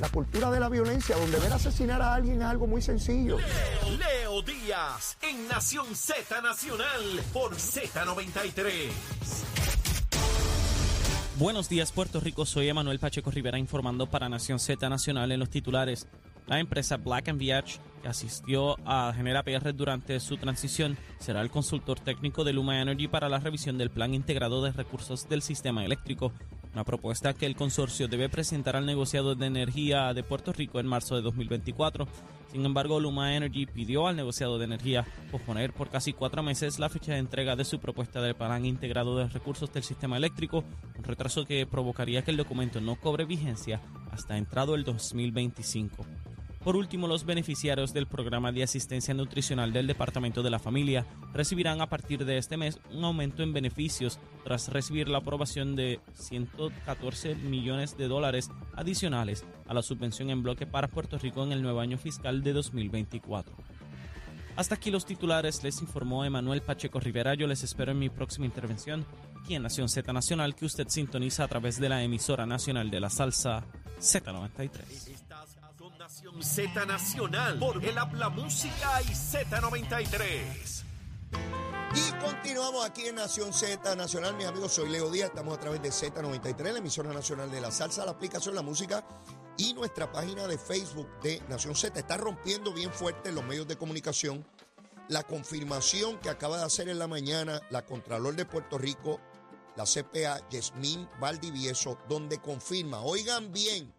la cultura de la violencia, donde ver asesinar a alguien es algo muy sencillo. Leo Díaz en Nación Z Nacional por Z93. Buenos días, Puerto Rico. Soy Emanuel Pacheco Rivera informando para Nación Z Nacional en los titulares. La empresa Black Viage, que asistió a Genera PR durante su transición, será el consultor técnico de Luma Energy para la revisión del Plan Integrado de Recursos del Sistema Eléctrico, una propuesta que el consorcio debe presentar al negociado de energía de Puerto Rico en marzo de 2024. Sin embargo, Luma Energy pidió al negociado de energía posponer por casi cuatro meses la fecha de entrega de su propuesta del Plan Integrado de Recursos del Sistema Eléctrico, un retraso que provocaría que el documento no cobre vigencia hasta entrado el 2025. Por último, los beneficiarios del programa de asistencia nutricional del Departamento de la Familia recibirán a partir de este mes un aumento en beneficios tras recibir la aprobación de 114 millones de dólares adicionales a la subvención en bloque para Puerto Rico en el nuevo año fiscal de 2024. Hasta aquí los titulares, les informó Emanuel Pacheco Rivera. Yo les espero en mi próxima intervención aquí en Nación Z Nacional que usted sintoniza a través de la emisora nacional de la salsa Z93. Nación Z Nacional por el Habla Música y Z93. Y continuamos aquí en Nación Z Nacional, mis amigos, soy Leo Díaz, estamos a través de Z93, la emisora nacional de la salsa, la aplicación La Música y nuestra página de Facebook de Nación Z. Está rompiendo bien fuerte los medios de comunicación la confirmación que acaba de hacer en la mañana la Contralor de Puerto Rico, la CPA Yasmín Valdivieso, donde confirma, oigan bien,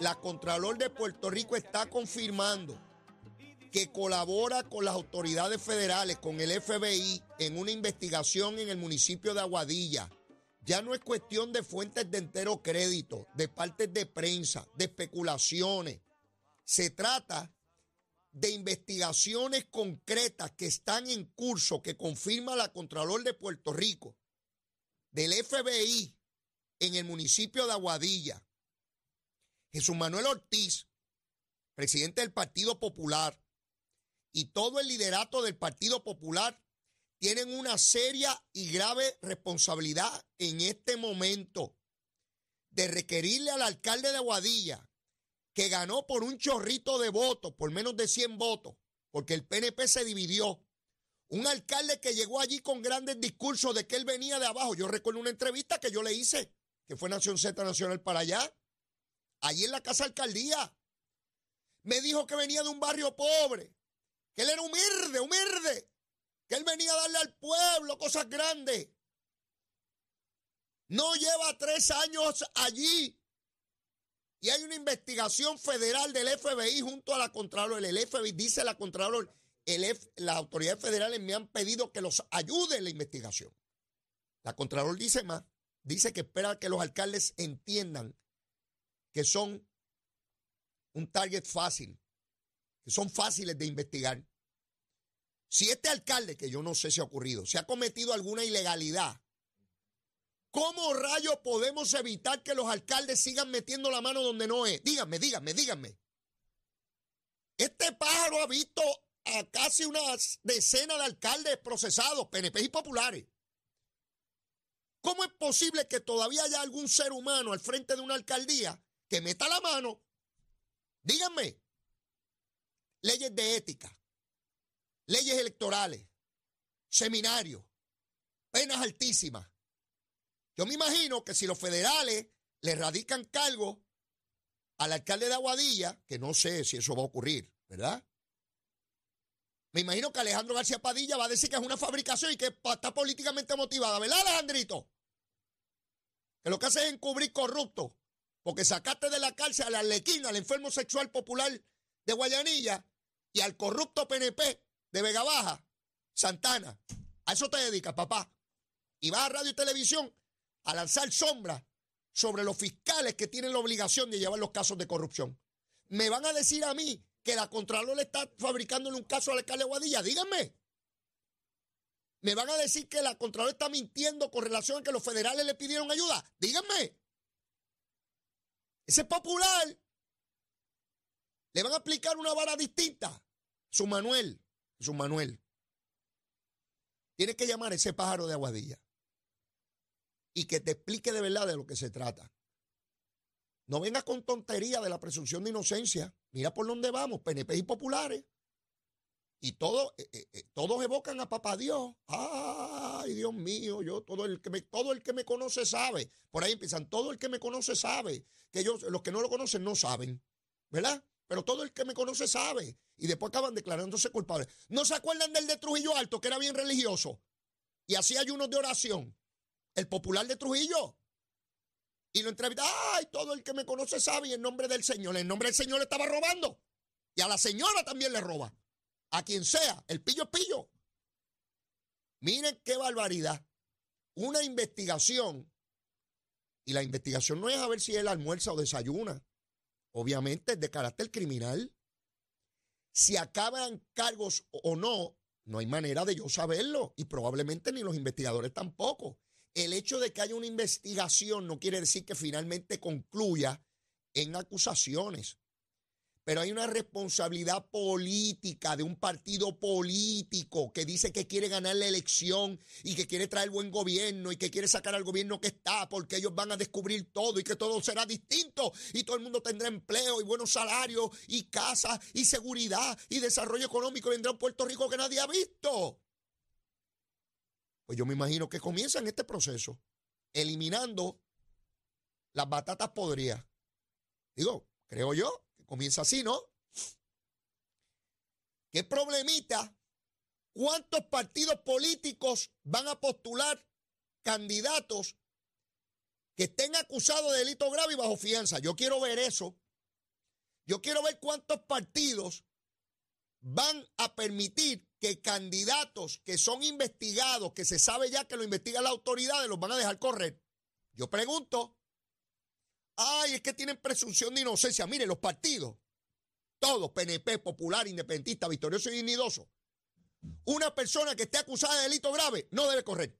la Contralor de Puerto Rico está confirmando que colabora con las autoridades federales, con el FBI, en una investigación en el municipio de Aguadilla. Ya no es cuestión de fuentes de entero crédito, de partes de prensa, de especulaciones. Se trata de investigaciones concretas que están en curso, que confirma la Contralor de Puerto Rico, del FBI, en el municipio de Aguadilla. Jesús Manuel Ortiz, presidente del Partido Popular, y todo el liderato del Partido Popular tienen una seria y grave responsabilidad en este momento de requerirle al alcalde de Aguadilla, que ganó por un chorrito de votos, por menos de 100 votos, porque el PNP se dividió. Un alcalde que llegó allí con grandes discursos de que él venía de abajo. Yo recuerdo una entrevista que yo le hice, que fue Nación Z Nacional para allá allí en la casa alcaldía. Me dijo que venía de un barrio pobre, que él era humilde, humilde, que él venía a darle al pueblo cosas grandes. No lleva tres años allí. Y hay una investigación federal del FBI junto a la Contralor. El FBI dice la Contralor, el las autoridades federales me han pedido que los ayude en la investigación. La Contralor dice más, dice que espera que los alcaldes entiendan que son un target fácil, que son fáciles de investigar. Si este alcalde, que yo no sé si ha ocurrido, se ha cometido alguna ilegalidad, ¿cómo rayos podemos evitar que los alcaldes sigan metiendo la mano donde no es? Díganme, díganme, díganme. Este pájaro ha visto a casi una decena de alcaldes procesados, PNP y populares. ¿Cómo es posible que todavía haya algún ser humano al frente de una alcaldía que meta la mano. Díganme. Leyes de ética, leyes electorales, seminarios, penas altísimas. Yo me imagino que si los federales le radican cargo al alcalde de Aguadilla, que no sé si eso va a ocurrir, ¿verdad? Me imagino que Alejandro García Padilla va a decir que es una fabricación y que está políticamente motivada, ¿verdad, Alejandrito? Que lo que hace es encubrir corruptos porque sacaste de la cárcel al Arlequín, al enfermo sexual popular de Guayanilla y al corrupto PNP de Vega Baja, Santana. A eso te dedicas, papá. Y vas a radio y televisión a lanzar sombras sobre los fiscales que tienen la obligación de llevar los casos de corrupción. Me van a decir a mí que la Contralor está fabricándole un caso al alcalde Guadilla. Díganme. Me van a decir que la Contralor está mintiendo con relación a que los federales le pidieron ayuda. Díganme. Ese popular le van a aplicar una vara distinta. Su Manuel, su Manuel. Tiene que llamar a ese pájaro de aguadilla y que te explique de verdad de lo que se trata. No vengas con tontería de la presunción de inocencia. Mira por dónde vamos, PNP y populares. Y todo, eh, eh, eh, todos evocan a papá Dios. Ay, Dios mío, yo, todo el que me, todo el que me conoce sabe. Por ahí empiezan, todo el que me conoce sabe. Que ellos, los que no lo conocen no saben. ¿Verdad? Pero todo el que me conoce sabe. Y después acaban declarándose culpables. ¿No se acuerdan del de Trujillo Alto, que era bien religioso? Y hacía ayunos de oración. El popular de Trujillo. Y lo entrevista. ¡Ay! Todo el que me conoce sabe. Y en nombre del Señor. En nombre del Señor le estaba robando. Y a la señora también le roba. A quien sea. El pillo es pillo. Miren qué barbaridad. Una investigación. Y la investigación no es a ver si él almuerza o desayuna. Obviamente es de carácter criminal. Si acaban cargos o no, no hay manera de yo saberlo. Y probablemente ni los investigadores tampoco. El hecho de que haya una investigación no quiere decir que finalmente concluya en acusaciones. Pero hay una responsabilidad política de un partido político que dice que quiere ganar la elección y que quiere traer buen gobierno y que quiere sacar al gobierno que está porque ellos van a descubrir todo y que todo será distinto y todo el mundo tendrá empleo y buenos salarios y casa y seguridad y desarrollo económico vendrá un Puerto Rico que nadie ha visto. Pues yo me imagino que comienzan este proceso eliminando las batatas podridas. Digo, creo yo comienza así, ¿no? ¿Qué problemita? ¿Cuántos partidos políticos van a postular candidatos que estén acusados de delito grave y bajo fianza? Yo quiero ver eso. Yo quiero ver cuántos partidos van a permitir que candidatos que son investigados, que se sabe ya que lo investigan las autoridades, los van a dejar correr. Yo pregunto, ay, es que tienen presunción de inocencia. Mire, los partidos, todos, PNP, Popular, Independentista, Victorioso y Dignidoso, una persona que esté acusada de delito grave no debe correr.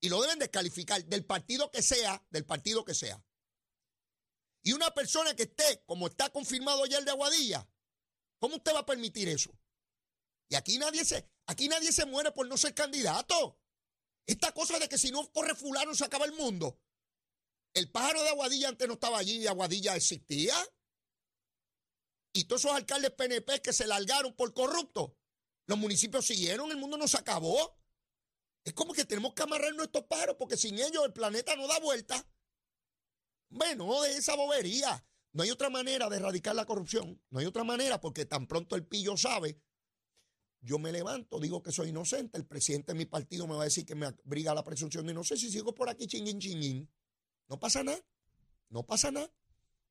Y lo deben descalificar del partido que sea, del partido que sea. Y una persona que esté, como está confirmado ya el de Aguadilla, ¿cómo usted va a permitir eso? Y aquí nadie se, aquí nadie se muere por no ser candidato. Esta cosa de que si no corre fulano se acaba el mundo. El pájaro de Aguadilla antes no estaba allí Aguadilla existía. Y todos esos alcaldes PNP que se largaron por corruptos, los municipios siguieron, el mundo no se acabó. Es como que tenemos que amarrar nuestros pájaros porque sin ellos el planeta no da vuelta. Bueno, de esa bobería. No hay otra manera de erradicar la corrupción. No hay otra manera porque tan pronto el pillo sabe yo me levanto, digo que soy inocente, el presidente de mi partido me va a decir que me abriga la presunción de inocencia y sigo por aquí chinguín, chinguín. No pasa nada, no pasa nada.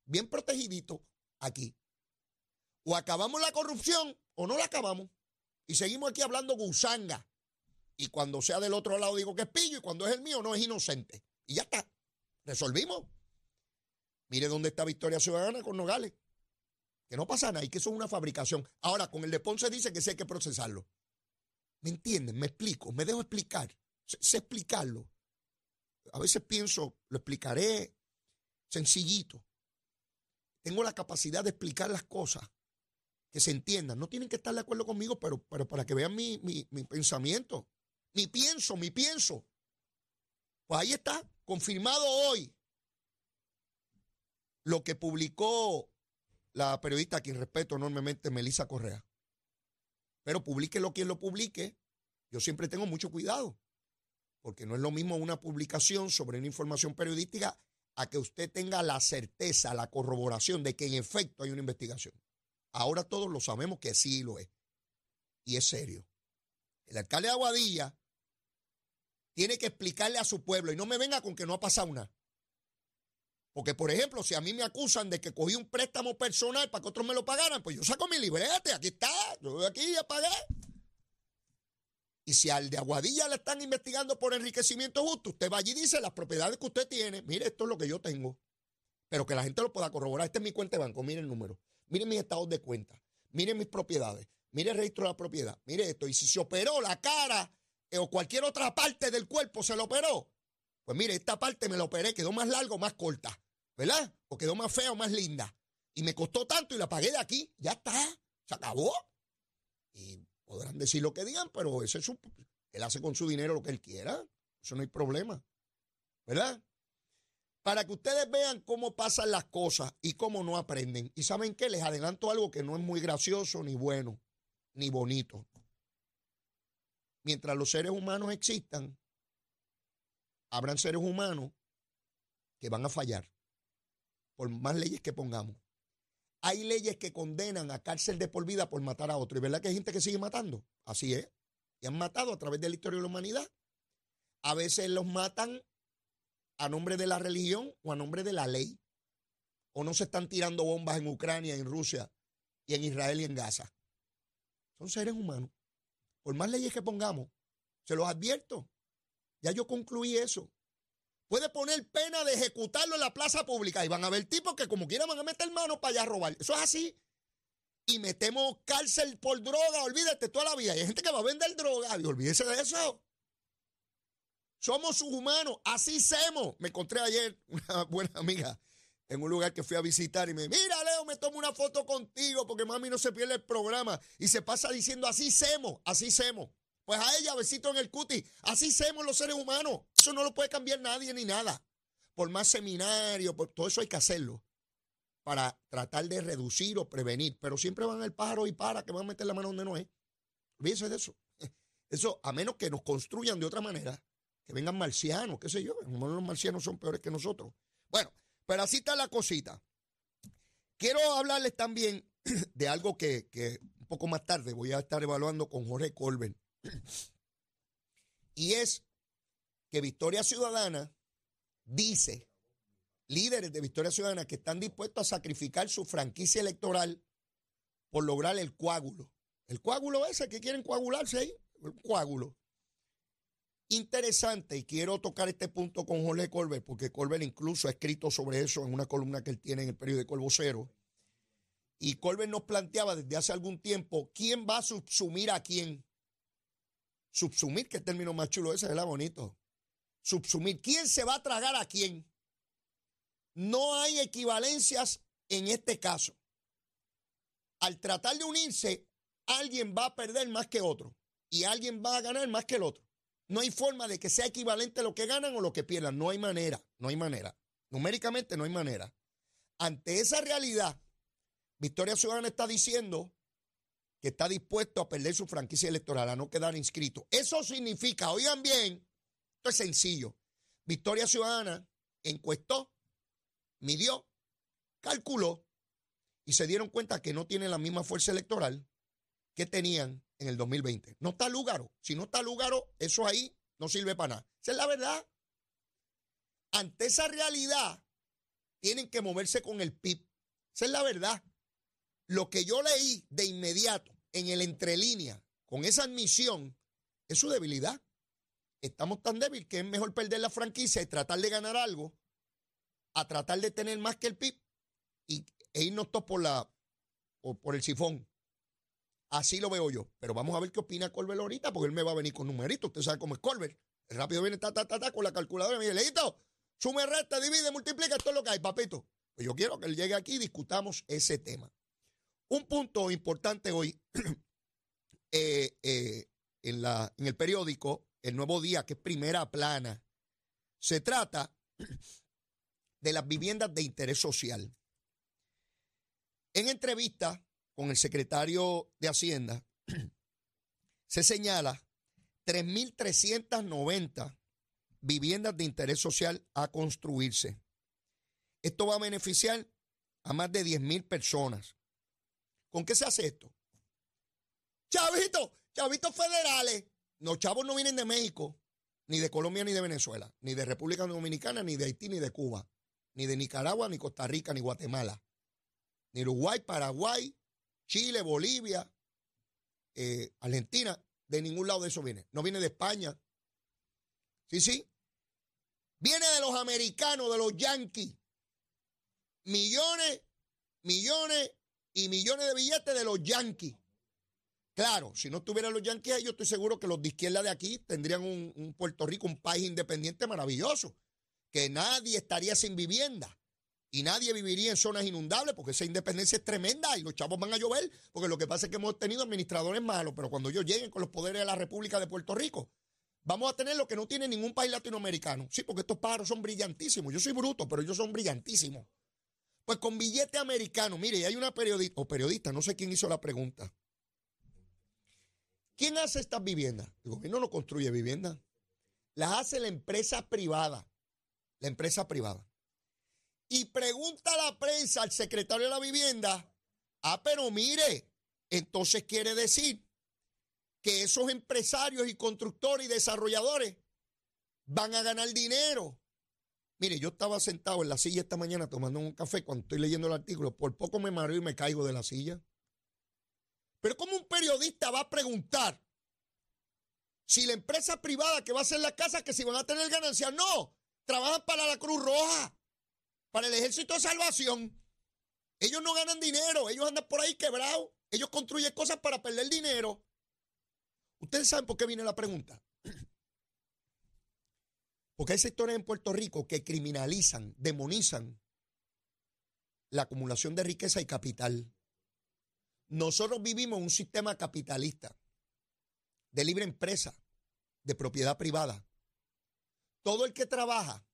Bien protegidito aquí. O acabamos la corrupción o no la acabamos. Y seguimos aquí hablando gusanga. Y cuando sea del otro lado digo que es pillo y cuando es el mío no es inocente. Y ya está. Resolvimos. Mire dónde está Victoria Ciudadana con Nogales que no pasa nada y que eso es una fabricación. Ahora, con el de Ponce dice que sí hay que procesarlo. ¿Me entienden? Me explico, me dejo explicar, sé, explicarlo. A veces pienso, lo explicaré sencillito. Tengo la capacidad de explicar las cosas, que se entiendan. No tienen que estar de acuerdo conmigo, pero, pero para que vean mi, mi, mi pensamiento, mi pienso, mi pienso. Pues ahí está, confirmado hoy. Lo que publicó la periodista a quien respeto enormemente, Melissa Correa. Pero lo quien lo publique. Yo siempre tengo mucho cuidado, porque no es lo mismo una publicación sobre una información periodística a que usted tenga la certeza, la corroboración de que en efecto hay una investigación. Ahora todos lo sabemos que sí lo es. Y es serio. El alcalde de Aguadilla tiene que explicarle a su pueblo y no me venga con que no ha pasado nada. Porque, por ejemplo, si a mí me acusan de que cogí un préstamo personal para que otros me lo pagaran, pues yo saco mi librete, aquí está, yo aquí ya pagué. Y si al de Aguadilla le están investigando por enriquecimiento justo, usted va allí y dice las propiedades que usted tiene, mire, esto es lo que yo tengo. Pero que la gente lo pueda corroborar. Esta es mi cuenta de banco, mire el número. Mire mis estados de cuenta. Mire mis propiedades. Mire el registro de la propiedad. Mire esto. Y si se operó la cara eh, o cualquier otra parte del cuerpo se lo operó, pues mire, esta parte me la operé, quedó más larga o más corta, ¿verdad? O quedó más fea o más linda. Y me costó tanto y la pagué de aquí. Ya está, se acabó. Y podrán decir lo que digan, pero ese es su, él hace con su dinero lo que él quiera. Eso no hay problema. ¿Verdad? para que ustedes vean cómo pasan las cosas y cómo no aprenden. Y saben qué, les adelanto algo que no es muy gracioso, ni bueno, ni bonito. Mientras los seres humanos existan, habrán seres humanos que van a fallar, por más leyes que pongamos. Hay leyes que condenan a cárcel de por vida por matar a otro. ¿Y verdad que hay gente que sigue matando? Así es. Y han matado a través de la historia de la humanidad. A veces los matan a nombre de la religión o a nombre de la ley. O no se están tirando bombas en Ucrania, en Rusia y en Israel y en Gaza. Son seres humanos. Por más leyes que pongamos, se los advierto. Ya yo concluí eso. Puede poner pena de ejecutarlo en la plaza pública y van a haber tipos que como quieran van a meter manos para allá a robar. Eso es así. Y metemos cárcel por droga, olvídate toda la vida. hay gente que va a vender droga y olvídese de eso. Somos humanos, así somos. Me encontré ayer una buena amiga en un lugar que fui a visitar y me mira Leo, me tomo una foto contigo porque mami no se pierde el programa y se pasa diciendo así semos, así semos. Pues a ella, besito en el cuti, así semos los seres humanos. Eso no lo puede cambiar nadie ni nada. Por más seminario, por todo eso hay que hacerlo para tratar de reducir o prevenir. Pero siempre van el pájaro y para que van a meter la mano donde no es. Olvídense de eso. Eso, a menos que nos construyan de otra manera, que vengan marcianos, qué sé yo. Los marcianos son peores que nosotros. Bueno, pero así está la cosita. Quiero hablarles también de algo que, un poco más tarde voy a estar evaluando con Jorge Colben. Y es que Victoria Ciudadana dice, líderes de Victoria Ciudadana, que están dispuestos a sacrificar su franquicia electoral por lograr el coágulo. El coágulo ese que quieren coagularse ahí, el coágulo interesante y quiero tocar este punto con Jorge Colbert, porque Colbert incluso ha escrito sobre eso en una columna que él tiene en el periódico El Vocero. Y Colbert nos planteaba desde hace algún tiempo quién va a subsumir a quién. Subsumir, que término más chulo ese, ¿verdad? Bonito. Subsumir. ¿Quién se va a tragar a quién? No hay equivalencias en este caso. Al tratar de unirse, alguien va a perder más que otro y alguien va a ganar más que el otro. No hay forma de que sea equivalente lo que ganan o lo que pierdan. No hay manera, no hay manera. Numéricamente no hay manera. Ante esa realidad, Victoria Ciudadana está diciendo que está dispuesto a perder su franquicia electoral, a no quedar inscrito. Eso significa, oigan bien, esto es sencillo. Victoria Ciudadana encuestó, midió, calculó y se dieron cuenta que no tienen la misma fuerza electoral que tenían en el 2020. No está Lúgaro. Si no está Lúgaro, eso ahí no sirve para nada. Esa es la verdad. Ante esa realidad, tienen que moverse con el PIB. Esa es la verdad. Lo que yo leí de inmediato en el entrelínea con esa admisión es su debilidad. Estamos tan débiles que es mejor perder la franquicia y tratar de ganar algo a tratar de tener más que el PIB y, e irnos todos por, la, por el sifón. Así lo veo yo. Pero vamos a ver qué opina Colbert ahorita, porque él me va a venir con numeritos. Usted sabe cómo es Colbert. rápido viene ta, ta, con la calculadora y me dice, sume, resta, divide, multiplica, esto es lo que hay, papito. Pues yo quiero que él llegue aquí y discutamos ese tema. Un punto importante hoy eh, eh, en, la, en el periódico El Nuevo Día, que es primera plana, se trata de las viviendas de interés social. En entrevista con el secretario de Hacienda, se señala 3.390 viviendas de interés social a construirse. Esto va a beneficiar a más de 10.000 personas. ¿Con qué se hace esto? Chavitos, chavitos federales. Los chavos no vienen de México, ni de Colombia, ni de Venezuela, ni de República Dominicana, ni de Haití, ni de Cuba, ni de Nicaragua, ni Costa Rica, ni Guatemala, ni Uruguay, Paraguay, Chile, Bolivia, eh, Argentina, de ningún lado de eso viene. No viene de España. Sí, sí. Viene de los americanos, de los yanquis. Millones, millones y millones de billetes de los yanquis. Claro, si no estuvieran los yanquis, yo estoy seguro que los de izquierda de aquí tendrían un, Puerto Rico, un país independiente maravilloso, que nadie estaría sin vivienda y nadie viviría en zonas inundables porque esa independencia es tremenda y los chavos van a llover porque lo que pasa es que hemos tenido administradores malos, pero cuando ellos lleguen con los poderes de la República de Puerto Rico, vamos a tener lo que no tiene ningún país latinoamericano. Sí, porque estos pájaros son brillantísimos. Yo soy bruto, pero ellos son brillantísimos. Pues con billete americano, mire, hay una periodista, o periodista, no sé quién hizo la pregunta. ¿Quién hace estas viviendas? El gobierno no construye viviendas. Las hace la empresa privada. La empresa privada. Y pregunta la prensa al secretario de la vivienda, ah, pero mire, entonces quiere decir que esos empresarios y constructores y desarrolladores van a ganar dinero. Mire, yo estaba sentado en la silla esta mañana tomando un café cuando estoy leyendo el artículo. Por poco me mareo y me caigo de la silla. Pero ¿cómo un periodista va a preguntar si la empresa privada que va a hacer la casa, que si van a tener ganancias? No, trabajan para la Cruz Roja, para el Ejército de Salvación. Ellos no ganan dinero, ellos andan por ahí quebrados. Ellos construyen cosas para perder dinero. Ustedes saben por qué viene la pregunta. Porque hay sectores en Puerto Rico que criminalizan, demonizan la acumulación de riqueza y capital. Nosotros vivimos un sistema capitalista, de libre empresa, de propiedad privada. Todo el que trabaja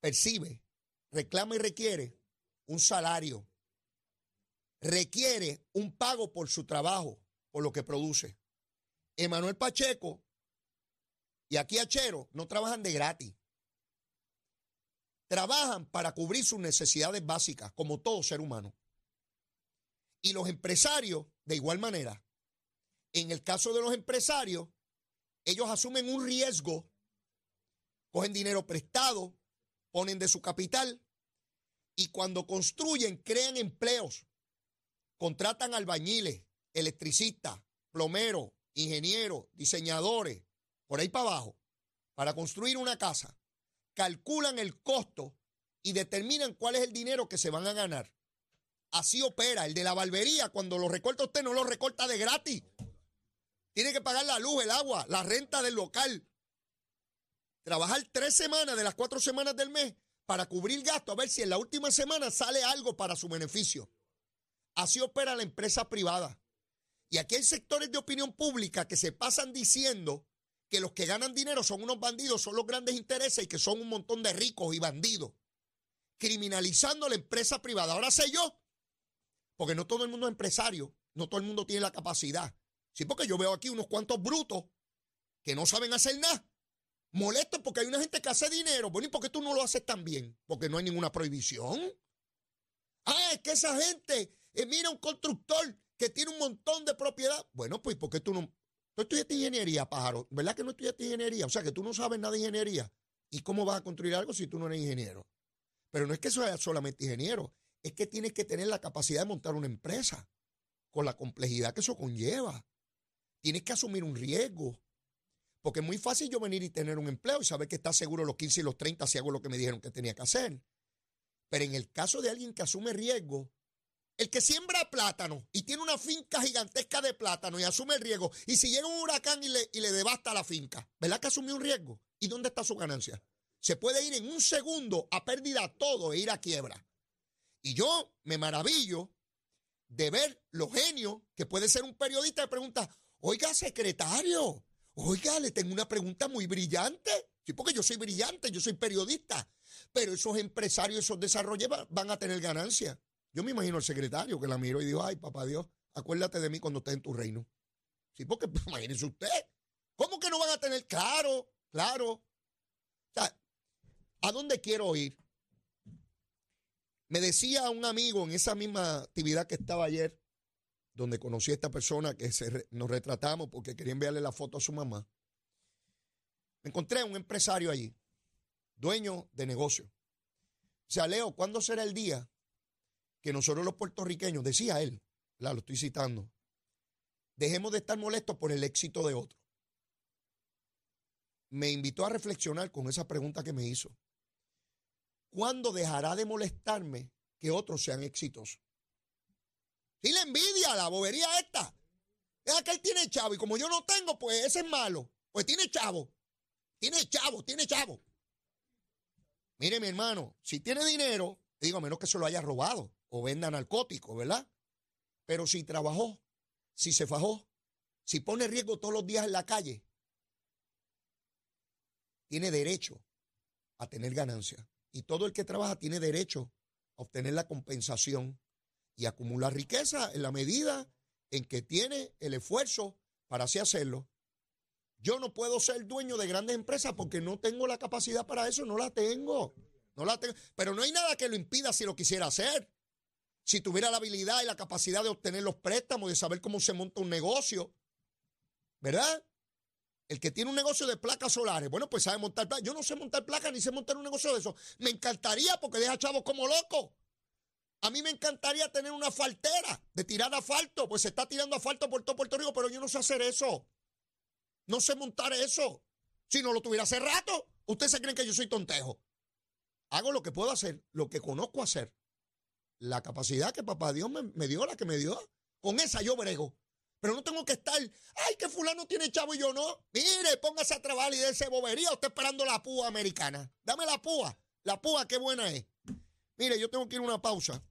percibe, reclama y requiere un salario, requiere un pago por su trabajo por lo que produce. Emanuel Pacheco y aquí Achero no trabajan de gratis. Trabajan para cubrir sus necesidades básicas, como todo ser humano. Y los empresarios, de igual manera. En el caso de los empresarios, ellos asumen un riesgo, cogen dinero prestado, ponen de su capital y cuando construyen, crean empleos, contratan albañiles, electricistas, plomeros, ingenieros, diseñadores, por ahí para abajo, para construir una casa, calculan el costo y determinan cuál es el dinero que se van a ganar. Así opera. El de la barbería, cuando lo recorta usted, no lo recorta de gratis. Tiene que pagar la luz, el agua, la renta del local. Trabajar tres semanas de las cuatro semanas del mes para cubrir gasto, a ver si en la última semana sale algo para su beneficio. Así opera la empresa privada. Y aquí hay sectores de opinión pública que se pasan diciendo que los que ganan dinero son unos bandidos, son los grandes intereses y que son un montón de ricos y bandidos. Criminalizando la empresa privada. Ahora sé yo, porque no todo el mundo es empresario, no todo el mundo tiene la capacidad. Sí, porque yo veo aquí unos cuantos brutos que no saben hacer nada. Molestos porque hay una gente que hace dinero. Bueno, ¿y por qué tú no lo haces tan bien? Porque no hay ninguna prohibición. Ah, es que esa gente, eh, mira un constructor que tiene un montón de propiedad. Bueno, pues ¿por qué tú no? Tú estudiaste ingeniería, pájaro. ¿Verdad que no estudiaste ingeniería? O sea, que tú no sabes nada de ingeniería. ¿Y cómo vas a construir algo si tú no eres ingeniero? Pero no es que sea solamente ingeniero, es que tienes que tener la capacidad de montar una empresa con la complejidad que eso conlleva. Tienes que asumir un riesgo. Porque es muy fácil yo venir y tener un empleo y saber que está seguro los 15 y los 30 si hago lo que me dijeron que tenía que hacer. Pero en el caso de alguien que asume riesgo, el que siembra plátano y tiene una finca gigantesca de plátano y asume el riesgo, y si llega un huracán y le, y le devasta la finca, ¿verdad que asumió un riesgo? ¿Y dónde está su ganancia? Se puede ir en un segundo a pérdida todo e ir a quiebra. Y yo me maravillo de ver los genios que puede ser un periodista que pregunta, oiga, secretario, oiga, le tengo una pregunta muy brillante. Sí, porque yo soy brillante, yo soy periodista. Pero esos empresarios, esos desarrolladores van a tener ganancia. Yo me imagino al secretario que la miró y dijo, ay, papá Dios, acuérdate de mí cuando estés en tu reino. Sí, porque imagínese usted. ¿Cómo que no van a tener? Claro, claro. O sea, ¿a dónde quiero ir? Me decía un amigo en esa misma actividad que estaba ayer, donde conocí a esta persona que nos retratamos porque quería enviarle la foto a su mamá. Me encontré a un empresario allí, dueño de negocio. O sea, Leo, ¿cuándo será el día que nosotros los puertorriqueños, decía él, la lo estoy citando, dejemos de estar molestos por el éxito de otro. Me invitó a reflexionar con esa pregunta que me hizo. ¿Cuándo dejará de molestarme que otros sean exitosos? Si la envidia, la bobería esta. Es que él tiene chavo y como yo no tengo, pues ese es malo. Pues tiene chavo. Tiene chavo, tiene chavo. Mire, mi hermano, si tiene dinero, digo, a menos que se lo haya robado o venda narcóticos, ¿verdad? Pero si trabajó, si se fajó, si pone riesgo todos los días en la calle, tiene derecho a tener ganancia. Y todo el que trabaja tiene derecho a obtener la compensación y acumular riqueza en la medida en que tiene el esfuerzo para así hacerlo. Yo no puedo ser dueño de grandes empresas porque no tengo la capacidad para eso, no la tengo. No la tengo. Pero no hay nada que lo impida si lo quisiera hacer. Si tuviera la habilidad y la capacidad de obtener los préstamos, de saber cómo se monta un negocio, ¿verdad? El que tiene un negocio de placas solares, bueno, pues sabe montar placas. Yo no sé montar placas ni sé montar un negocio de eso. Me encantaría porque deja chavos como loco. A mí me encantaría tener una faltera de tirar asfalto, pues se está tirando asfalto por todo Puerto Rico, pero yo no sé hacer eso. No sé montar eso. Si no lo tuviera hace rato, ustedes se creen que yo soy tontejo. Hago lo que puedo hacer, lo que conozco hacer. La capacidad que papá Dios me, me dio, la que me dio. Con esa yo brego. Pero no tengo que estar, ay, que fulano tiene chavo y yo no. Mire, póngase a trabajar y ese bobería. Usted esperando la púa americana. Dame la púa. La púa, qué buena es. Mire, yo tengo que ir a una pausa.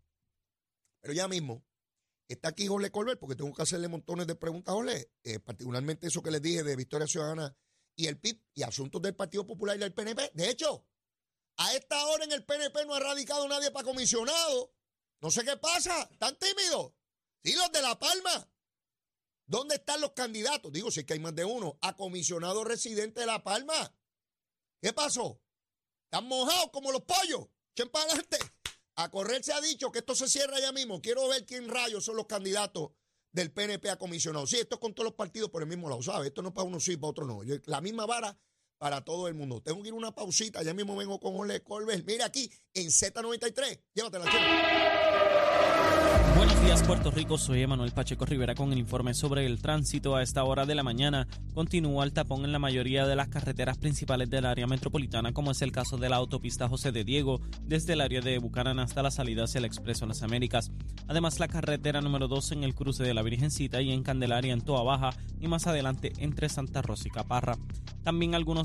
Pero ya mismo está aquí Jorge Colbert porque tengo que hacerle montones de preguntas a Jorge, eh, particularmente eso que les dije de Victoria Ciudadana y el PIB y asuntos del Partido Popular y del PNP. De hecho, a esta hora en el PNP no ha radicado nadie para comisionado. No sé qué pasa. ¿Están tímidos? Sí, los de La Palma. ¿Dónde están los candidatos? Digo, si es que hay más de uno. A comisionado residente de La Palma. ¿Qué pasó? Están mojados como los pollos. ¿Quién para adelante? A correr se ha dicho que esto se cierra ya mismo. Quiero ver quién rayos son los candidatos del PNP a comisionado. Sí, esto es con todos los partidos por el mismo lado, ¿sabes? Esto no es para uno sí, para otro no. La misma vara para todo el mundo. Tengo que ir una pausita. Ya mismo vengo con Jorge Colbert. Mira aquí en Z93. Llévatela, Buenos días, Puerto Rico. Soy Emanuel Pacheco Rivera con el informe sobre el tránsito. A esta hora de la mañana continúa el tapón en la mayoría de las carreteras principales del área metropolitana, como es el caso de la autopista José de Diego, desde el área de Bucarán hasta la salida hacia el Expreso Las Américas. Además, la carretera número 2 en el cruce de la Virgencita y en Candelaria en Toa Baja y más adelante entre Santa Rosa y Caparra. También algunos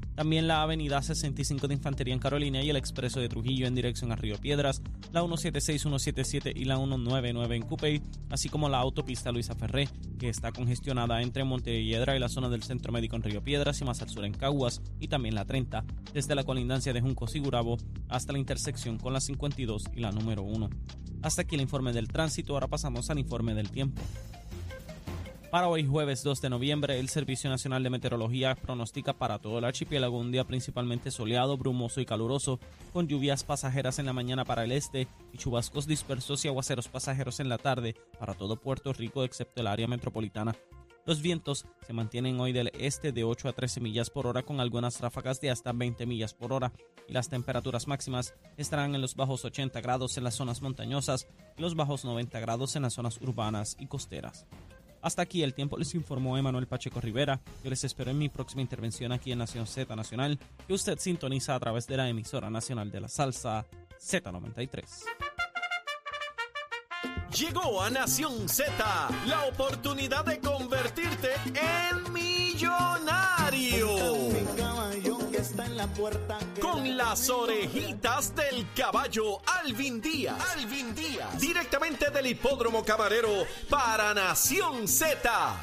También la avenida 65 de Infantería en Carolina y el expreso de Trujillo en dirección a Río Piedras, la 176, 177 y la 199 en Cupey, así como la autopista Luisa Ferré, que está congestionada entre Montelledra y la zona del Centro Médico en Río Piedras y más al sur en Caguas, y también la 30, desde la colindancia de Juncos y Gurabo hasta la intersección con la 52 y la número 1. Hasta aquí el informe del tránsito, ahora pasamos al informe del tiempo. Para hoy jueves 2 de noviembre, el Servicio Nacional de Meteorología pronostica para todo el archipiélago un día principalmente soleado, brumoso y caluroso, con lluvias pasajeras en la mañana para el este y chubascos dispersos y aguaceros pasajeros en la tarde para todo Puerto Rico excepto el área metropolitana. Los vientos se mantienen hoy del este de 8 a 13 millas por hora con algunas ráfagas de hasta 20 millas por hora y las temperaturas máximas estarán en los bajos 80 grados en las zonas montañosas y los bajos 90 grados en las zonas urbanas y costeras. Hasta aquí el tiempo les informó Emanuel Pacheco Rivera. Yo les espero en mi próxima intervención aquí en Nación Z Nacional, que usted sintoniza a través de la emisora nacional de la salsa Z93. Llegó a Nación Z la oportunidad de convertirte en millonario puerta. Con las orejitas del caballo Alvin Díaz. Alvin Díaz. Directamente del hipódromo camarero para Nación Z.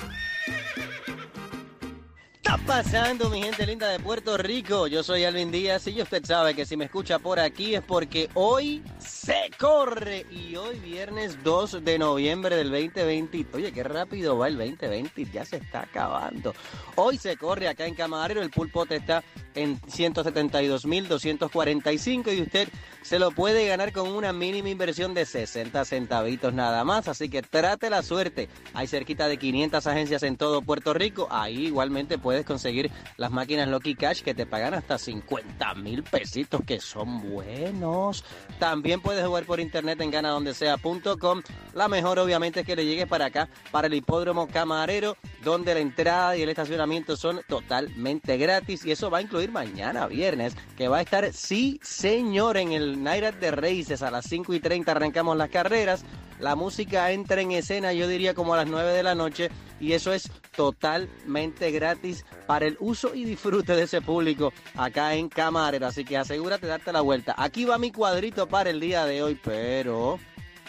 está pasando, mi gente linda de Puerto Rico? Yo soy Alvin Díaz y usted sabe que si me escucha por aquí es porque hoy se corre. Y hoy viernes 2 de noviembre del 2020. Oye, qué rápido va el 2020, ya se está acabando. Hoy se corre acá en Camarero, el pulpote está en 172.245 y usted se lo puede ganar con una mínima inversión de 60 centavitos nada más. Así que trate la suerte. Hay cerquita de 500 agencias en todo Puerto Rico. Ahí igualmente puedes conseguir las máquinas Lucky Cash que te pagan hasta 50 mil pesitos que son buenos. También puedes jugar por internet en ganadondesea.com. La mejor obviamente es que le llegues para acá, para el hipódromo camarero, donde la entrada y el estacionamiento son totalmente gratis. Y eso va a incluir mañana viernes, que va a estar, sí señor, en el Night de Races a las 5 y 30 arrancamos las carreras. La música entra en escena, yo diría como a las 9 de la noche, y eso es totalmente gratis para el uso y disfrute de ese público acá en Camarero. Así que asegúrate de darte la vuelta. Aquí va mi cuadrito para el día de hoy, pero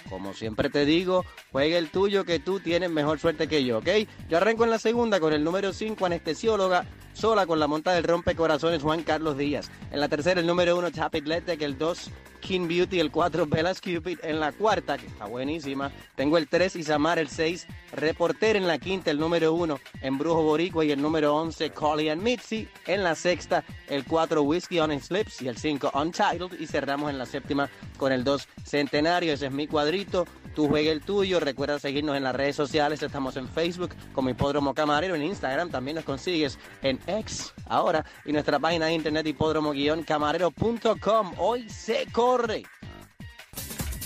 como siempre te digo, juegue el tuyo que tú tienes mejor suerte que yo, ¿ok? Yo arranco en la segunda con el número 5, anestesióloga, sola con la monta del rompecorazones Juan Carlos Díaz. En la tercera, el número 1, Chapit Letec, el 2, King Beauty, el 4, Bellas Cupid. En la cuarta, que está buenísima, tengo el 3, Isamar, el 6, Reporter. En la quinta, el número 1, Embrujo Boricua. Y el número 11, Collie and Mitzi. En la sexta, el 4, Whiskey on Slips. Y el 5, Untitled. Y cerramos en la séptima con el 2, Centenario. Ese es mi cuadrito. Tú juegue el tuyo. Recuerda seguirnos en las redes sociales. Estamos en Facebook como Hipódromo Camarero. En Instagram también nos consigues en X ahora. Y nuestra página de internet hipódromo-camarero.com. Hoy se corre.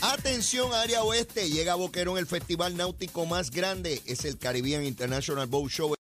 Atención, área oeste. Llega Boquerón el festival náutico más grande. Es el Caribbean International Boat Show.